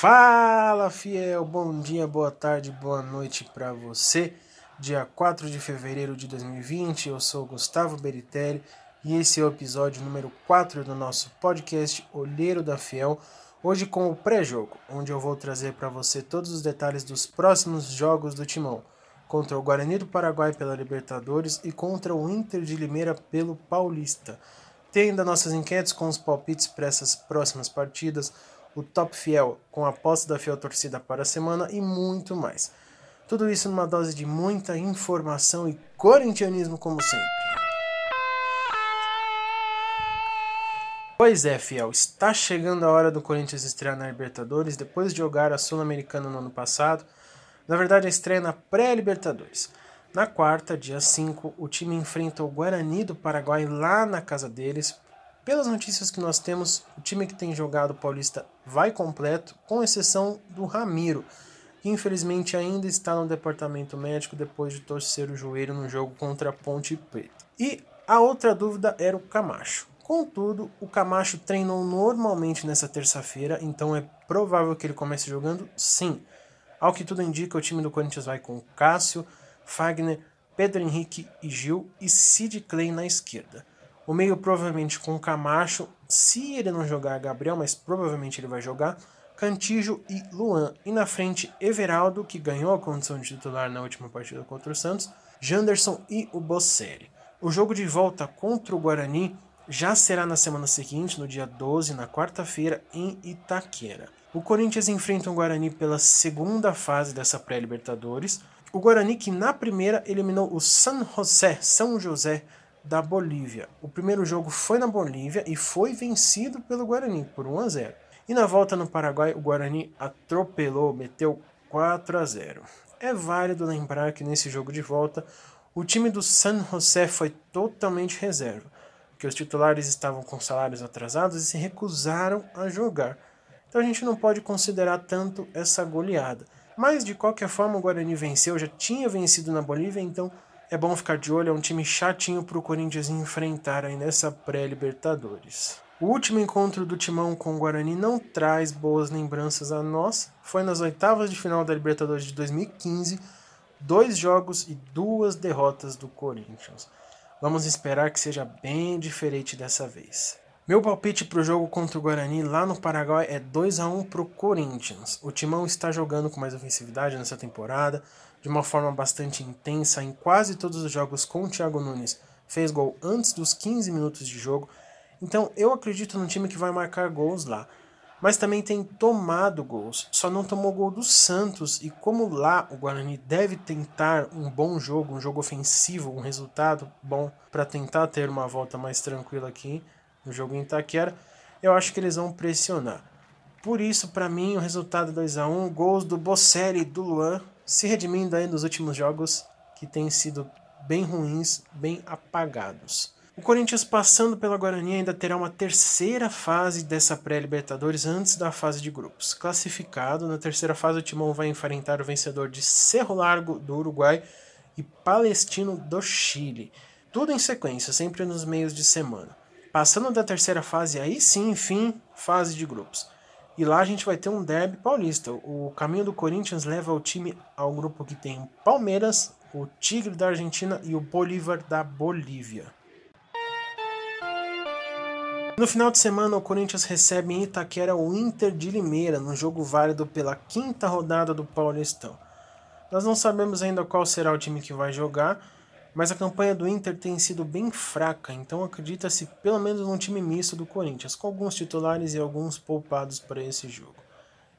Fala, fiel! Bom dia, boa tarde, boa noite para você. Dia 4 de fevereiro de 2020, eu sou Gustavo Beritelli e esse é o episódio número 4 do nosso podcast Olheiro da Fiel. Hoje com o pré-jogo, onde eu vou trazer para você todos os detalhes dos próximos jogos do Timão, contra o Guarani do Paraguai pela Libertadores e contra o Inter de Limeira pelo Paulista. Tem ainda nossas enquetes com os palpites para essas próximas partidas o Top Fiel com a aposta da Fiel Torcida para a semana e muito mais. Tudo isso numa dose de muita informação e corintianismo como sempre. Pois é, Fiel, está chegando a hora do Corinthians estrear na Libertadores depois de jogar a Sul-Americana no ano passado. Na verdade, a estreia na pré-Libertadores. Na quarta, dia 5, o time enfrenta o Guarani do Paraguai lá na casa deles pelas notícias que nós temos, o time que tem jogado Paulista vai completo, com exceção do Ramiro, que infelizmente ainda está no departamento médico depois de torcer o joelho no jogo contra a Ponte Preta. E a outra dúvida era o Camacho. Contudo, o Camacho treinou normalmente nessa terça-feira, então é provável que ele comece jogando sim. Ao que tudo indica, o time do Corinthians vai com Cássio, Fagner, Pedro Henrique e Gil e Sid Clay na esquerda. O meio provavelmente com Camacho, se ele não jogar Gabriel, mas provavelmente ele vai jogar, Cantijo e Luan. E na frente, Everaldo, que ganhou a condição de titular na última partida contra o Santos, Janderson e o Bocelli. O jogo de volta contra o Guarani já será na semana seguinte, no dia 12, na quarta-feira, em Itaquera. O Corinthians enfrenta o Guarani pela segunda fase dessa pré-Libertadores. O Guarani que na primeira eliminou o San José, São José da Bolívia. O primeiro jogo foi na Bolívia e foi vencido pelo Guarani por 1 a 0. E na volta no Paraguai, o Guarani atropelou, meteu 4 a 0. É válido lembrar que nesse jogo de volta, o time do San José foi totalmente reserva, porque os titulares estavam com salários atrasados e se recusaram a jogar. Então a gente não pode considerar tanto essa goleada. Mas de qualquer forma, o Guarani venceu, já tinha vencido na Bolívia, então é bom ficar de olho, é um time chatinho para o Corinthians enfrentar aí nessa pré-Libertadores. O último encontro do Timão com o Guarani não traz boas lembranças a nós. Foi nas oitavas de final da Libertadores de 2015, dois jogos e duas derrotas do Corinthians. Vamos esperar que seja bem diferente dessa vez. Meu palpite para o jogo contra o Guarani lá no Paraguai é 2 a 1 para o Corinthians. O Timão está jogando com mais ofensividade nessa temporada, de uma forma bastante intensa em quase todos os jogos com o Thiago Nunes. Fez gol antes dos 15 minutos de jogo. Então eu acredito no time que vai marcar gols lá. Mas também tem tomado gols. Só não tomou gol do Santos. E como lá o Guarani deve tentar um bom jogo, um jogo ofensivo, um resultado bom para tentar ter uma volta mais tranquila aqui no jogo em Itaquera, eu acho que eles vão pressionar. Por isso, para mim, o resultado 2 a 1 gols do Bocelli e do Luan se redimindo aí nos últimos jogos que têm sido bem ruins, bem apagados. O Corinthians passando pela Guarani ainda terá uma terceira fase dessa pré-Libertadores antes da fase de grupos. Classificado, na terceira fase o Timão vai enfrentar o vencedor de Cerro Largo do Uruguai e Palestino do Chile. Tudo em sequência, sempre nos meios de semana. Passando da terceira fase, aí sim, enfim, fase de grupos. E lá a gente vai ter um derby paulista. O caminho do Corinthians leva o time ao grupo que tem Palmeiras, o Tigre da Argentina e o Bolívar da Bolívia. No final de semana, o Corinthians recebe em Itaquera o Inter de Limeira, num jogo válido pela quinta rodada do Paulistão. Nós não sabemos ainda qual será o time que vai jogar, mas a campanha do Inter tem sido bem fraca, então acredita-se pelo menos num time misto do Corinthians, com alguns titulares e alguns poupados para esse jogo.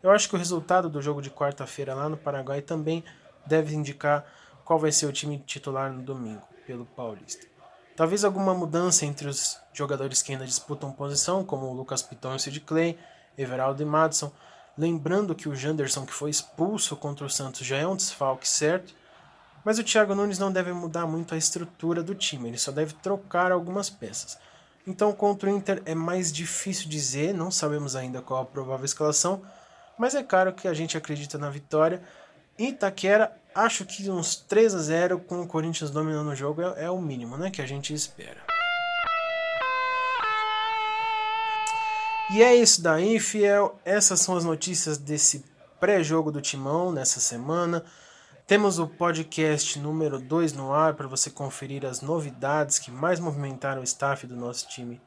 Eu acho que o resultado do jogo de quarta-feira lá no Paraguai também deve indicar qual vai ser o time titular no domingo, pelo Paulista. Talvez alguma mudança entre os jogadores que ainda disputam posição, como o Lucas Piton e o Sid Clay, Everaldo e Madison, lembrando que o Janderson, que foi expulso contra o Santos, já é um desfalque certo, mas o Thiago Nunes não deve mudar muito a estrutura do time, ele só deve trocar algumas peças. Então, contra o Inter é mais difícil dizer, não sabemos ainda qual a provável escalação, mas é claro que a gente acredita na vitória. Itaquera, acho que uns 3 a 0 com o Corinthians dominando o jogo é, é o mínimo né, que a gente espera. E é isso daí, fiel. Essas são as notícias desse pré-jogo do Timão nessa semana. Temos o podcast número 2 no ar para você conferir as novidades que mais movimentaram o staff do nosso time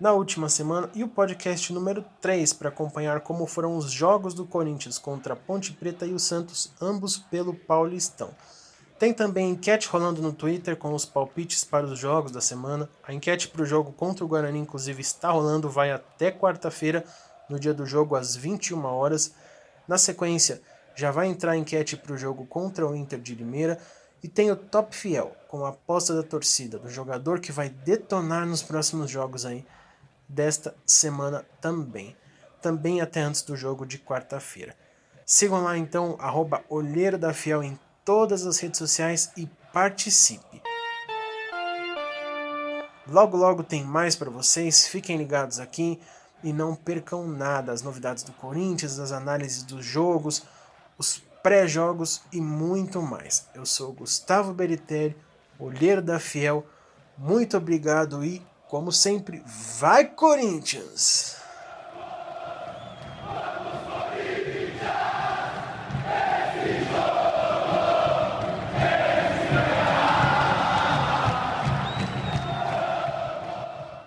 na última semana e o podcast número 3 para acompanhar como foram os jogos do Corinthians contra a Ponte Preta e o Santos, ambos pelo Paulistão. Tem também enquete rolando no Twitter com os palpites para os jogos da semana. A enquete para o jogo contra o Guarani, inclusive, está rolando, vai até quarta-feira, no dia do jogo, às 21 horas. Na sequência, já vai entrar enquete para o jogo contra o Inter de Limeira. E tem o Top Fiel, com a aposta da torcida, do jogador que vai detonar nos próximos jogos aí desta semana também. Também até antes do jogo de quarta-feira. Sigam lá então, arroba Olheiro da Fiel em todas as redes sociais e participe. Logo, logo tem mais para vocês. Fiquem ligados aqui e não percam nada: as novidades do Corinthians, as análises dos jogos, os pré-jogos e muito mais. Eu sou Gustavo Beritelli, olheiro da Fiel. Muito obrigado e, como sempre, vai Corinthians!